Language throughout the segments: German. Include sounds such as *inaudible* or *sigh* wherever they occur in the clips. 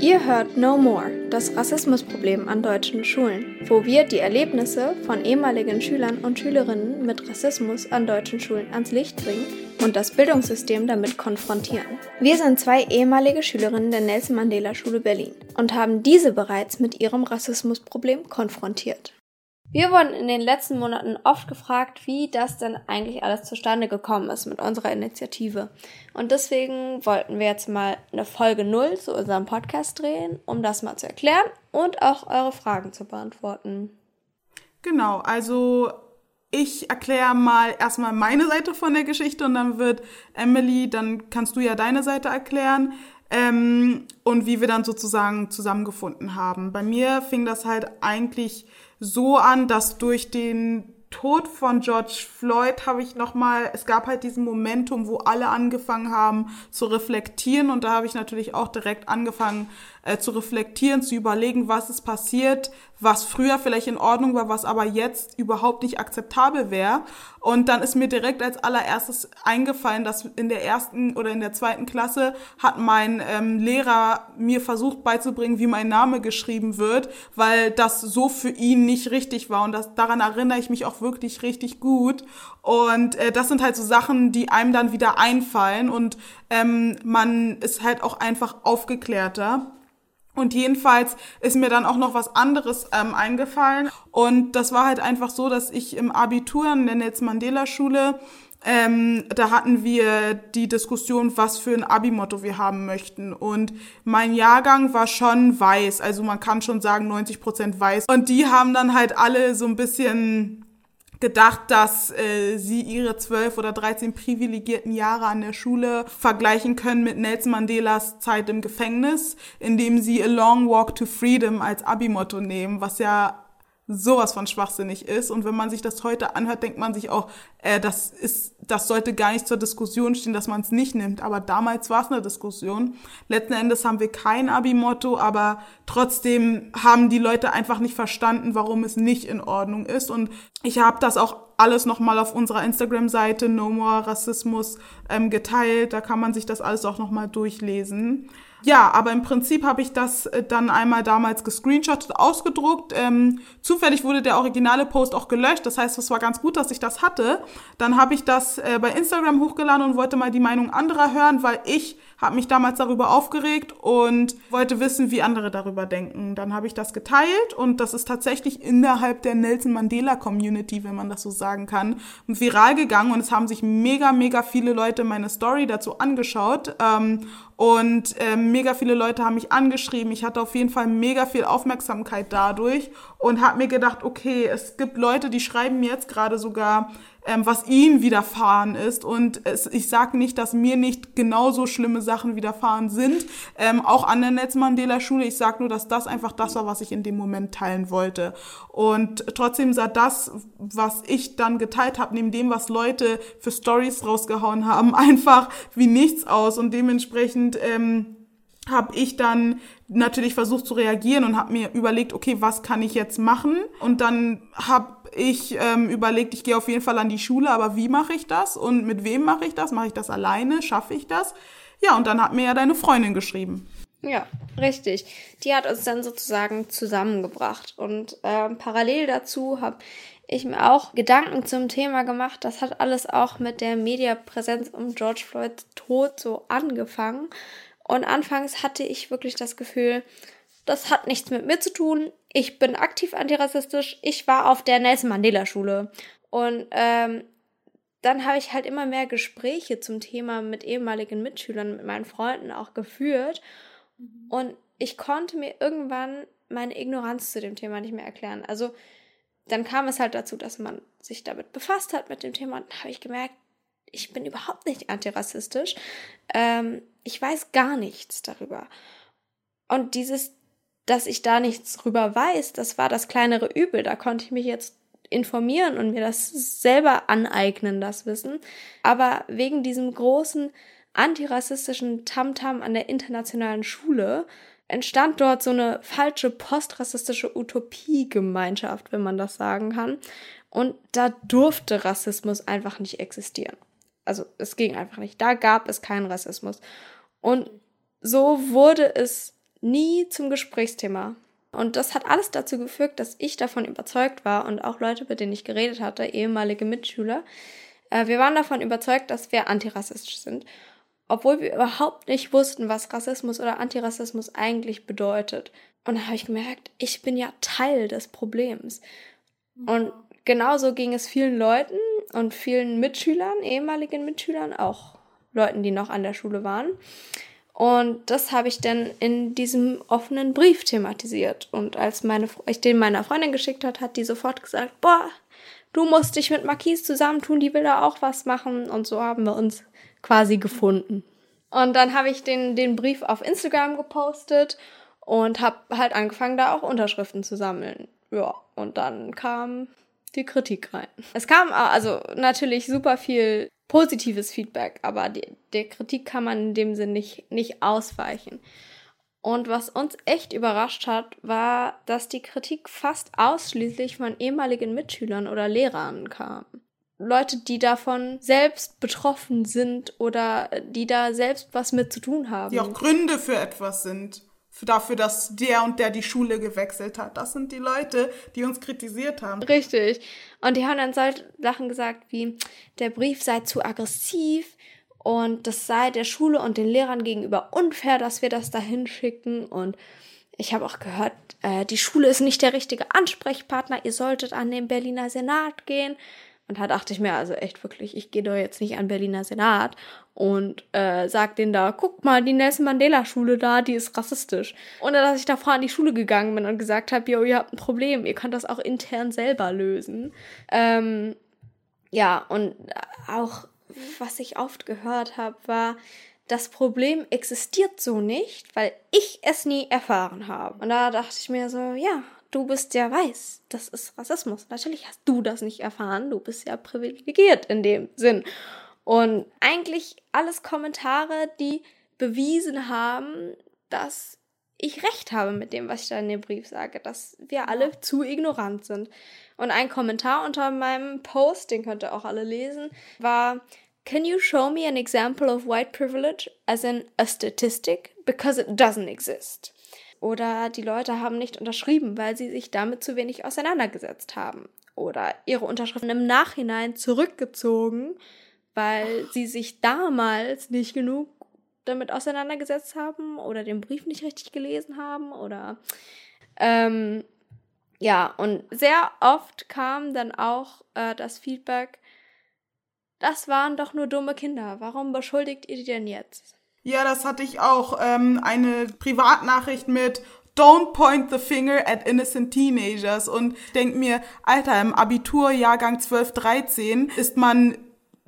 Ihr hört No More, das Rassismusproblem an deutschen Schulen, wo wir die Erlebnisse von ehemaligen Schülern und Schülerinnen mit Rassismus an deutschen Schulen ans Licht bringen und das Bildungssystem damit konfrontieren. Wir sind zwei ehemalige Schülerinnen der Nelson Mandela Schule Berlin und haben diese bereits mit ihrem Rassismusproblem konfrontiert. Wir wurden in den letzten Monaten oft gefragt, wie das denn eigentlich alles zustande gekommen ist mit unserer Initiative. Und deswegen wollten wir jetzt mal eine Folge null zu unserem Podcast drehen, um das mal zu erklären und auch eure Fragen zu beantworten. Genau, also ich erkläre mal erstmal meine Seite von der Geschichte und dann wird Emily, dann kannst du ja deine Seite erklären. Ähm, und wie wir dann sozusagen zusammengefunden haben. Bei mir fing das halt eigentlich so an, dass durch den Tod von George Floyd habe ich noch mal, es gab halt diesen Momentum, wo alle angefangen haben zu reflektieren. Und da habe ich natürlich auch direkt angefangen äh, zu reflektieren, zu überlegen, was ist passiert, was früher vielleicht in Ordnung war, was aber jetzt überhaupt nicht akzeptabel wäre. Und dann ist mir direkt als allererstes eingefallen, dass in der ersten oder in der zweiten Klasse hat mein ähm, Lehrer mir versucht beizubringen, wie mein Name geschrieben wird, weil das so für ihn nicht richtig war. Und das, daran erinnere ich mich auch wirklich richtig gut. Und äh, das sind halt so Sachen, die einem dann wieder einfallen und ähm, man ist halt auch einfach aufgeklärter. Und jedenfalls ist mir dann auch noch was anderes ähm, eingefallen. Und das war halt einfach so, dass ich im Abitur in der Nelson Mandela Schule, ähm, da hatten wir die Diskussion, was für ein Abi-Motto wir haben möchten. Und mein Jahrgang war schon weiß. Also man kann schon sagen 90 Prozent weiß. Und die haben dann halt alle so ein bisschen gedacht, dass äh, sie ihre zwölf oder dreizehn privilegierten Jahre an der Schule vergleichen können mit Nelson Mandelas Zeit im Gefängnis, indem sie A Long Walk to Freedom als Abi-Motto nehmen, was ja sowas von schwachsinnig ist. Und wenn man sich das heute anhört, denkt man sich auch, äh, das ist, das sollte gar nicht zur Diskussion stehen, dass man es nicht nimmt. Aber damals war es eine Diskussion. Letzten Endes haben wir kein Abi-Motto, aber trotzdem haben die Leute einfach nicht verstanden, warum es nicht in Ordnung ist. Und ich habe das auch alles nochmal auf unserer Instagram-Seite No More Rassismus ähm, geteilt. Da kann man sich das alles auch nochmal durchlesen. Ja, aber im Prinzip habe ich das äh, dann einmal damals gescreenshottet, ausgedruckt. Ähm, zufällig wurde der originale Post auch gelöscht. Das heißt, es war ganz gut, dass ich das hatte. Dann habe ich das äh, bei Instagram hochgeladen und wollte mal die Meinung anderer hören, weil ich habe mich damals darüber aufgeregt und wollte wissen, wie andere darüber denken. Dann habe ich das geteilt und das ist tatsächlich innerhalb der Nelson Mandela Community, wenn man das so sagen kann, viral gegangen und es haben sich mega, mega viele Leute meine Story dazu angeschaut. Ähm, und ähm, mega viele Leute haben mich angeschrieben. Ich hatte auf jeden Fall mega viel Aufmerksamkeit dadurch und habe mir gedacht, okay, es gibt Leute, die schreiben mir jetzt gerade sogar ähm, was ihnen widerfahren ist. Und es, ich sage nicht, dass mir nicht genauso schlimme Sachen widerfahren sind, ähm, auch an der Netz Mandela Schule. Ich sage nur, dass das einfach das war, was ich in dem Moment teilen wollte. Und trotzdem sah das, was ich dann geteilt habe, neben dem, was Leute für Stories rausgehauen haben, *laughs* einfach wie nichts aus. Und dementsprechend ähm, habe ich dann natürlich versucht zu reagieren und habe mir überlegt, okay, was kann ich jetzt machen? Und dann habe ich ähm, überlegt, ich gehe auf jeden Fall an die Schule, aber wie mache ich das und mit wem mache ich das? Mache ich das alleine? Schaffe ich das? Ja, und dann hat mir ja deine Freundin geschrieben. Ja, richtig. Die hat uns dann sozusagen zusammengebracht. Und ähm, parallel dazu habe ich mir auch Gedanken zum Thema gemacht. Das hat alles auch mit der Mediapräsenz um George Floyds Tod so angefangen. Und anfangs hatte ich wirklich das Gefühl, das hat nichts mit mir zu tun. Ich bin aktiv antirassistisch. Ich war auf der Nelson Mandela Schule. Und ähm, dann habe ich halt immer mehr Gespräche zum Thema mit ehemaligen Mitschülern, mit meinen Freunden auch geführt. Mhm. Und ich konnte mir irgendwann meine Ignoranz zu dem Thema nicht mehr erklären. Also dann kam es halt dazu, dass man sich damit befasst hat mit dem Thema und habe ich gemerkt, ich bin überhaupt nicht antirassistisch. Ähm, ich weiß gar nichts darüber. Und dieses dass ich da nichts drüber weiß, das war das kleinere Übel. Da konnte ich mich jetzt informieren und mir das selber aneignen, das Wissen. Aber wegen diesem großen antirassistischen Tamtam an der internationalen Schule entstand dort so eine falsche postrassistische Utopiegemeinschaft, wenn man das sagen kann. Und da durfte Rassismus einfach nicht existieren. Also es ging einfach nicht. Da gab es keinen Rassismus. Und so wurde es nie zum Gesprächsthema. Und das hat alles dazu geführt, dass ich davon überzeugt war und auch Leute, mit denen ich geredet hatte, ehemalige Mitschüler, äh, wir waren davon überzeugt, dass wir antirassistisch sind. Obwohl wir überhaupt nicht wussten, was Rassismus oder Antirassismus eigentlich bedeutet. Und da habe ich gemerkt, ich bin ja Teil des Problems. Und genauso ging es vielen Leuten und vielen Mitschülern, ehemaligen Mitschülern, auch Leuten, die noch an der Schule waren. Und das habe ich dann in diesem offenen Brief thematisiert. Und als meine, ich den meiner Freundin geschickt hat, hat die sofort gesagt, boah, du musst dich mit Marquise zusammentun, die will da auch was machen. Und so haben wir uns quasi gefunden. Und dann habe ich den, den Brief auf Instagram gepostet und habe halt angefangen, da auch Unterschriften zu sammeln. Ja, und dann kam die Kritik rein. Es kam also natürlich super viel positives Feedback, aber die, der Kritik kann man in dem Sinn nicht, nicht ausweichen. Und was uns echt überrascht hat, war, dass die Kritik fast ausschließlich von ehemaligen Mitschülern oder Lehrern kam. Leute, die davon selbst betroffen sind oder die da selbst was mit zu tun haben. Die auch Gründe für etwas sind dafür, dass der und der die Schule gewechselt hat. Das sind die Leute, die uns kritisiert haben. Richtig. Und die haben dann solche Sachen gesagt wie, der Brief sei zu aggressiv und das sei der Schule und den Lehrern gegenüber unfair, dass wir das dahin schicken. Und ich habe auch gehört, äh, die Schule ist nicht der richtige Ansprechpartner, ihr solltet an den Berliner Senat gehen. Und da dachte ich mir also echt wirklich, ich gehe doch jetzt nicht an Berliner Senat und äh, sag denen da, guck mal, die Nelson Mandela Schule da, die ist rassistisch. Ohne dass ich davor an die Schule gegangen bin und gesagt habe, yo, ihr habt ein Problem, ihr könnt das auch intern selber lösen. Ähm, ja, und auch was ich oft gehört habe, war, das Problem existiert so nicht, weil ich es nie erfahren habe. Und da dachte ich mir so, ja, du bist ja weiß. Das ist Rassismus. Natürlich hast du das nicht erfahren. Du bist ja privilegiert in dem Sinn. Und eigentlich alles Kommentare, die bewiesen haben, dass ich recht habe mit dem, was ich da in dem Brief sage, dass wir alle zu ignorant sind. Und ein Kommentar unter meinem Post, den könnt ihr auch alle lesen, war, Can you show me an example of white privilege as in a statistic? Because it doesn't exist oder die Leute haben nicht unterschrieben, weil sie sich damit zu wenig auseinandergesetzt haben oder ihre Unterschriften im Nachhinein zurückgezogen, weil sie sich damals nicht genug damit auseinandergesetzt haben oder den Brief nicht richtig gelesen haben oder ähm, ja, und sehr oft kam dann auch äh, das Feedback, das waren doch nur dumme Kinder. Warum beschuldigt ihr die denn jetzt? Ja, das hatte ich auch. Ähm, eine Privatnachricht mit Don't point the finger at innocent teenagers und denk mir, Alter, im Abiturjahrgang 12, 13 ist man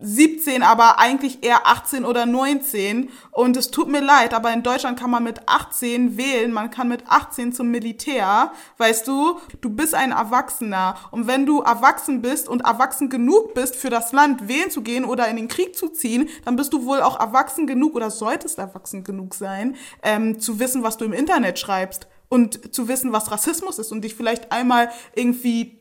17, aber eigentlich eher 18 oder 19. Und es tut mir leid, aber in Deutschland kann man mit 18 wählen. Man kann mit 18 zum Militär. Weißt du, du bist ein Erwachsener. Und wenn du erwachsen bist und erwachsen genug bist, für das Land wählen zu gehen oder in den Krieg zu ziehen, dann bist du wohl auch erwachsen genug oder solltest erwachsen genug sein, ähm, zu wissen, was du im Internet schreibst und zu wissen, was Rassismus ist und dich vielleicht einmal irgendwie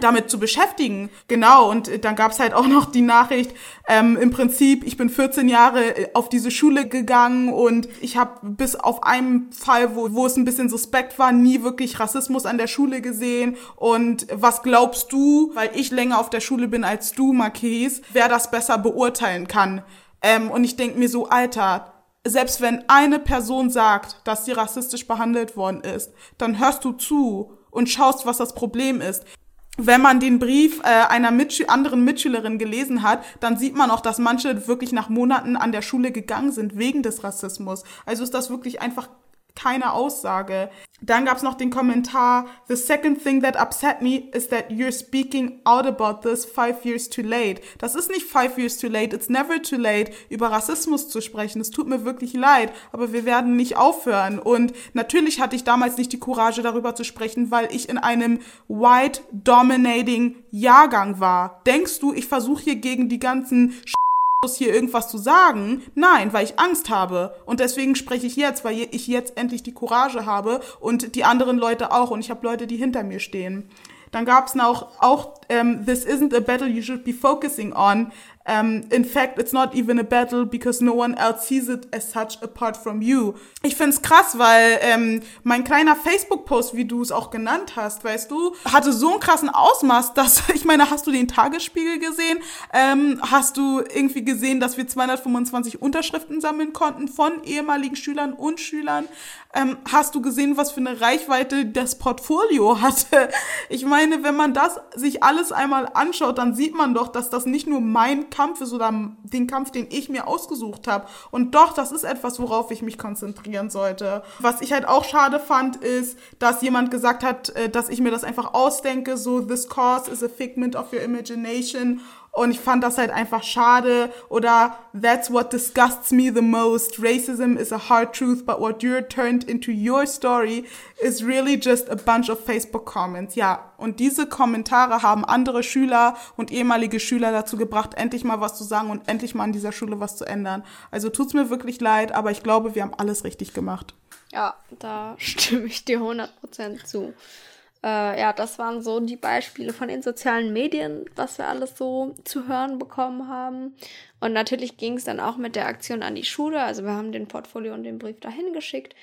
damit zu beschäftigen. Genau, und dann gab's halt auch noch die Nachricht, ähm, im Prinzip, ich bin 14 Jahre äh, auf diese Schule gegangen und ich habe bis auf einen Fall, wo, wo es ein bisschen suspekt war, nie wirklich Rassismus an der Schule gesehen. Und was glaubst du, weil ich länger auf der Schule bin als du, Marquise, wer das besser beurteilen kann? Ähm, und ich denk mir so, Alter, selbst wenn eine Person sagt, dass sie rassistisch behandelt worden ist, dann hörst du zu und schaust, was das Problem ist wenn man den Brief äh, einer Mitschü anderen Mitschülerin gelesen hat, dann sieht man auch, dass manche wirklich nach Monaten an der Schule gegangen sind wegen des Rassismus. Also ist das wirklich einfach keine Aussage. Dann gab's noch den Kommentar, The second thing that upset me is that you're speaking out about this five years too late. Das ist nicht five years too late, it's never too late, über Rassismus zu sprechen. Es tut mir wirklich leid, aber wir werden nicht aufhören. Und natürlich hatte ich damals nicht die Courage, darüber zu sprechen, weil ich in einem white dominating Jahrgang war. Denkst du, ich versuche hier gegen die ganzen hier irgendwas zu sagen. Nein, weil ich Angst habe. Und deswegen spreche ich jetzt, weil ich jetzt endlich die Courage habe und die anderen Leute auch. Und ich habe Leute, die hinter mir stehen. Dann gab es noch auch ähm, This isn't a battle you should be focusing on. Um, in fact, it's not even a battle because no one else sees it as such apart from you. Ich find's krass, weil ähm, mein kleiner Facebook-Post, wie du es auch genannt hast, weißt du, hatte so einen krassen Ausmaß, dass, *laughs* ich meine, hast du den Tagesspiegel gesehen? Ähm, hast du irgendwie gesehen, dass wir 225 Unterschriften sammeln konnten von ehemaligen Schülern und Schülern? Ähm, hast du gesehen, was für eine Reichweite das Portfolio hatte? Ich meine, wenn man das sich alles einmal anschaut, dann sieht man doch, dass das nicht nur mein Kampf ist oder den Kampf, den ich mir ausgesucht habe. Und doch, das ist etwas, worauf ich mich konzentrieren sollte. Was ich halt auch schade fand, ist, dass jemand gesagt hat, äh, dass ich mir das einfach ausdenke, so this cause is a figment of your imagination und ich fand das halt einfach schade. Oder That's what disgusts me the most. Racism is a hard truth, but what you're turned into your story is really just a bunch of Facebook comments. Ja, und diese Kommentare haben andere Schüler und ehemalige Schüler dazu gebracht, endlich mal was zu sagen und endlich mal an dieser Schule was zu ändern. Also tut's mir wirklich leid, aber ich glaube, wir haben alles richtig gemacht. Ja, da stimme ich dir 100% zu. Äh, ja, das waren so die Beispiele von den sozialen Medien, was wir alles so zu hören bekommen haben. Und natürlich ging es dann auch mit der Aktion an die Schule. Also wir haben den Portfolio und den Brief dahin geschickt.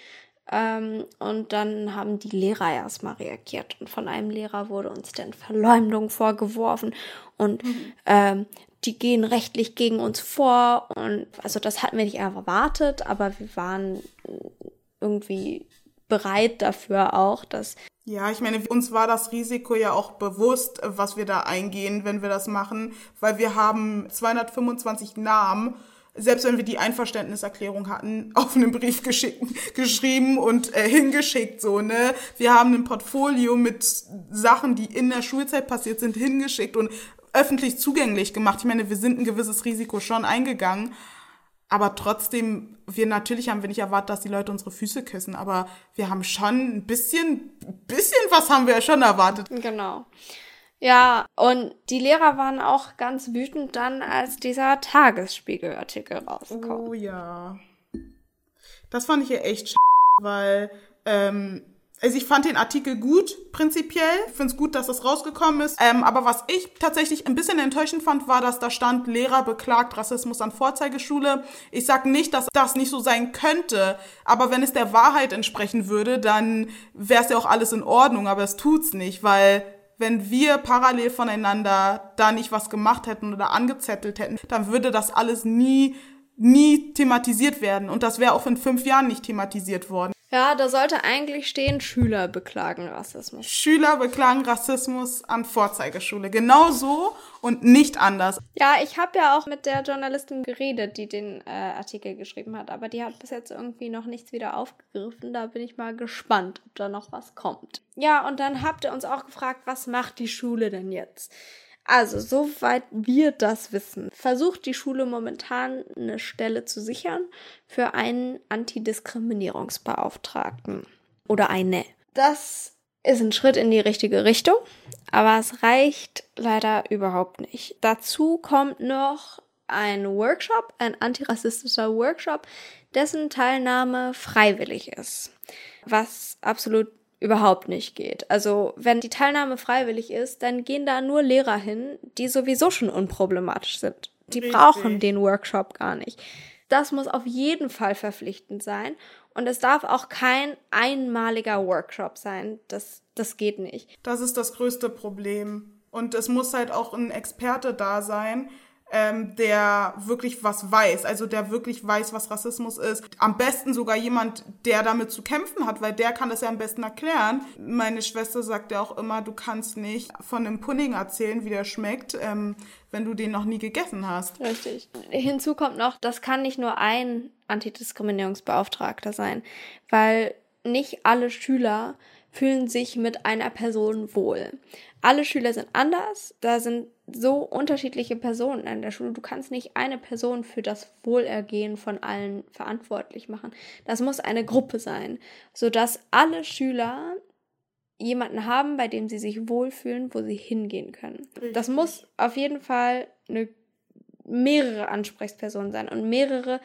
Ähm, und dann haben die Lehrer erstmal reagiert. Und von einem Lehrer wurde uns dann Verleumdung vorgeworfen. Und mhm. ähm, die gehen rechtlich gegen uns vor. Und also das hatten wir nicht erwartet, aber wir waren irgendwie bereit dafür auch, dass ja, ich meine, uns war das Risiko ja auch bewusst, was wir da eingehen, wenn wir das machen, weil wir haben 225 Namen, selbst wenn wir die Einverständniserklärung hatten, *laughs* auf einen Brief geschickt, geschrieben und äh, hingeschickt, so, ne? Wir haben ein Portfolio mit Sachen, die in der Schulzeit passiert sind, hingeschickt und öffentlich zugänglich gemacht. Ich meine, wir sind ein gewisses Risiko schon eingegangen. Aber trotzdem, wir natürlich haben wir nicht erwartet, dass die Leute unsere Füße küssen, aber wir haben schon ein bisschen, bisschen was haben wir ja schon erwartet. Genau. Ja, und die Lehrer waren auch ganz wütend dann, als dieser Tagesspiegelartikel rauskam. Oh ja. Das fand ich ja echt weil ähm, also ich fand den Artikel gut, prinzipiell. Ich finde es gut, dass das rausgekommen ist. Ähm, aber was ich tatsächlich ein bisschen enttäuschend fand, war, dass da stand, Lehrer beklagt Rassismus an Vorzeigeschule. Ich sag nicht, dass das nicht so sein könnte, aber wenn es der Wahrheit entsprechen würde, dann wäre es ja auch alles in Ordnung, aber es tut's nicht, weil wenn wir parallel voneinander da nicht was gemacht hätten oder angezettelt hätten, dann würde das alles nie nie thematisiert werden und das wäre auch in fünf Jahren nicht thematisiert worden. Ja, da sollte eigentlich stehen, Schüler beklagen Rassismus. Schüler beklagen Rassismus an Vorzeigeschule. Genau so und nicht anders. Ja, ich habe ja auch mit der Journalistin geredet, die den äh, Artikel geschrieben hat, aber die hat bis jetzt irgendwie noch nichts wieder aufgegriffen. Da bin ich mal gespannt, ob da noch was kommt. Ja, und dann habt ihr uns auch gefragt, was macht die Schule denn jetzt? Also, soweit wir das wissen, versucht die Schule momentan eine Stelle zu sichern für einen Antidiskriminierungsbeauftragten oder eine. Das ist ein Schritt in die richtige Richtung, aber es reicht leider überhaupt nicht. Dazu kommt noch ein Workshop, ein antirassistischer Workshop, dessen Teilnahme freiwillig ist, was absolut überhaupt nicht geht. Also wenn die Teilnahme freiwillig ist, dann gehen da nur Lehrer hin, die sowieso schon unproblematisch sind. Die Richtig. brauchen den Workshop gar nicht. Das muss auf jeden Fall verpflichtend sein. Und es darf auch kein einmaliger Workshop sein. Das, das geht nicht. Das ist das größte Problem. Und es muss halt auch ein Experte da sein, ähm, der wirklich was weiß, also der wirklich weiß, was Rassismus ist. Am besten sogar jemand, der damit zu kämpfen hat, weil der kann das ja am besten erklären. Meine Schwester sagt ja auch immer, du kannst nicht von einem Pudding erzählen, wie der schmeckt, ähm, wenn du den noch nie gegessen hast. Richtig. Hinzu kommt noch, das kann nicht nur ein Antidiskriminierungsbeauftragter sein, weil nicht alle Schüler fühlen sich mit einer Person wohl. Alle Schüler sind anders, da sind so unterschiedliche Personen an der Schule. Du kannst nicht eine Person für das Wohlergehen von allen verantwortlich machen. Das muss eine Gruppe sein, sodass alle Schüler jemanden haben, bei dem sie sich wohlfühlen, wo sie hingehen können. Richtig. Das muss auf jeden Fall eine mehrere Ansprechpersonen sein und mehrere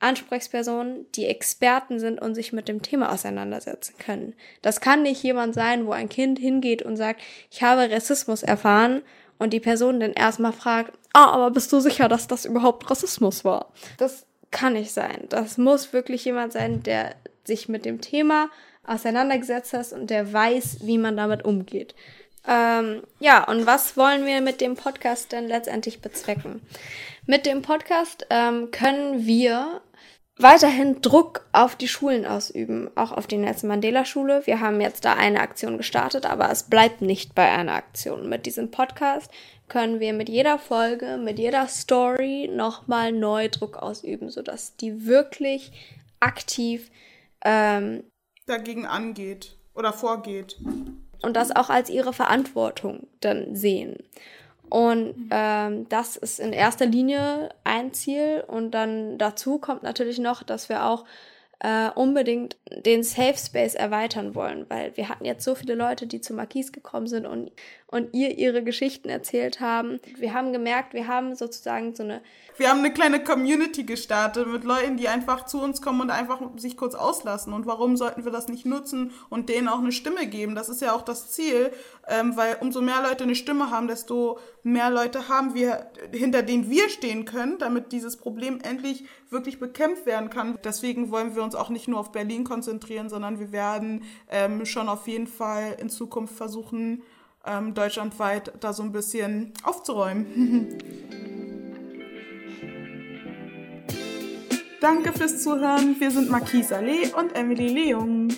Ansprechpersonen, die Experten sind und sich mit dem Thema auseinandersetzen können. Das kann nicht jemand sein, wo ein Kind hingeht und sagt, ich habe Rassismus erfahren und die Person dann erstmal fragt, ah, aber bist du sicher, dass das überhaupt Rassismus war? Das kann nicht sein. Das muss wirklich jemand sein, der sich mit dem Thema auseinandergesetzt hat und der weiß, wie man damit umgeht. Ähm, ja, und was wollen wir mit dem Podcast denn letztendlich bezwecken? Mit dem Podcast ähm, können wir weiterhin Druck auf die Schulen ausüben, auch auf die Nelson Mandela Schule. Wir haben jetzt da eine Aktion gestartet, aber es bleibt nicht bei einer Aktion. Mit diesem Podcast können wir mit jeder Folge, mit jeder Story nochmal neu Druck ausüben, sodass die wirklich aktiv ähm, dagegen angeht oder vorgeht. Und das auch als ihre Verantwortung dann sehen. Und ähm, das ist in erster Linie ein Ziel. Und dann dazu kommt natürlich noch, dass wir auch äh, unbedingt den Safe Space erweitern wollen, weil wir hatten jetzt so viele Leute, die zu Marquis gekommen sind und, und ihr ihre Geschichten erzählt haben. Wir haben gemerkt, wir haben sozusagen so eine wir haben eine kleine Community gestartet mit Leuten, die einfach zu uns kommen und einfach sich kurz auslassen. Und warum sollten wir das nicht nutzen und denen auch eine Stimme geben? Das ist ja auch das Ziel, ähm, weil umso mehr Leute eine Stimme haben, desto mehr Leute haben wir, hinter denen wir stehen können, damit dieses Problem endlich wirklich bekämpft werden kann. Deswegen wollen wir uns auch nicht nur auf Berlin konzentrieren, sondern wir werden ähm, schon auf jeden Fall in Zukunft versuchen, ähm, deutschlandweit da so ein bisschen aufzuräumen. *laughs* Danke fürs Zuhören. Wir sind Marquise Saleh und Emily Leung.